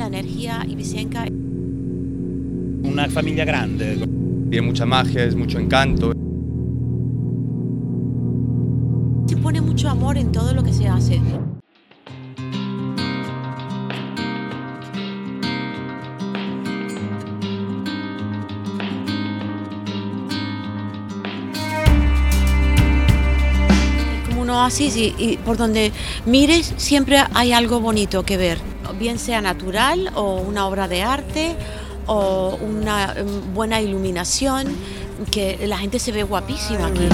la energía ibicenca. Una familia grande. Tiene mucha magia, es mucho encanto. Se pone mucho amor en todo lo que se hace. Oasis y, y por donde mires siempre hay algo bonito que ver, bien sea natural o una obra de arte o una em, buena iluminación, que la gente se ve guapísima aquí.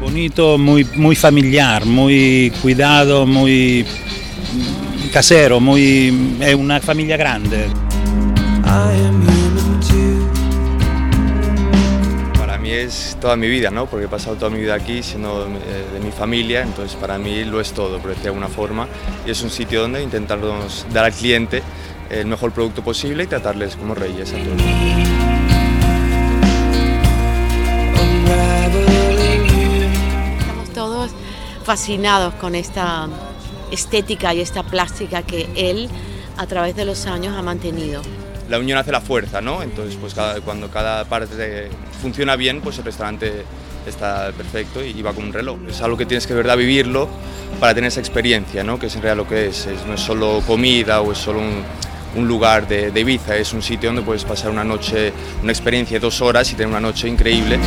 Bonito, muy, muy familiar, muy cuidado, muy casero, muy, es una familia grande. Es toda mi vida, ¿no? Porque he pasado toda mi vida aquí siendo eh, de mi familia, entonces para mí lo es todo, por decir de alguna forma. Y es un sitio donde intentarnos dar al cliente el mejor producto posible y tratarles como reyes a todos. Estamos todos fascinados con esta estética y esta plástica que él a través de los años ha mantenido. La unión hace la fuerza, ¿no? Entonces, pues cuando cada parte funciona bien, pues el restaurante está perfecto y va como un reloj. Es algo que tienes que verdad vivirlo para tener esa experiencia, ¿no? Que es en realidad lo que es. No es solo comida o es solo un, lugar de, de Ibiza, es un sitio donde puedes pasar una noche, una experiencia de dos horas y tener una noche increíble.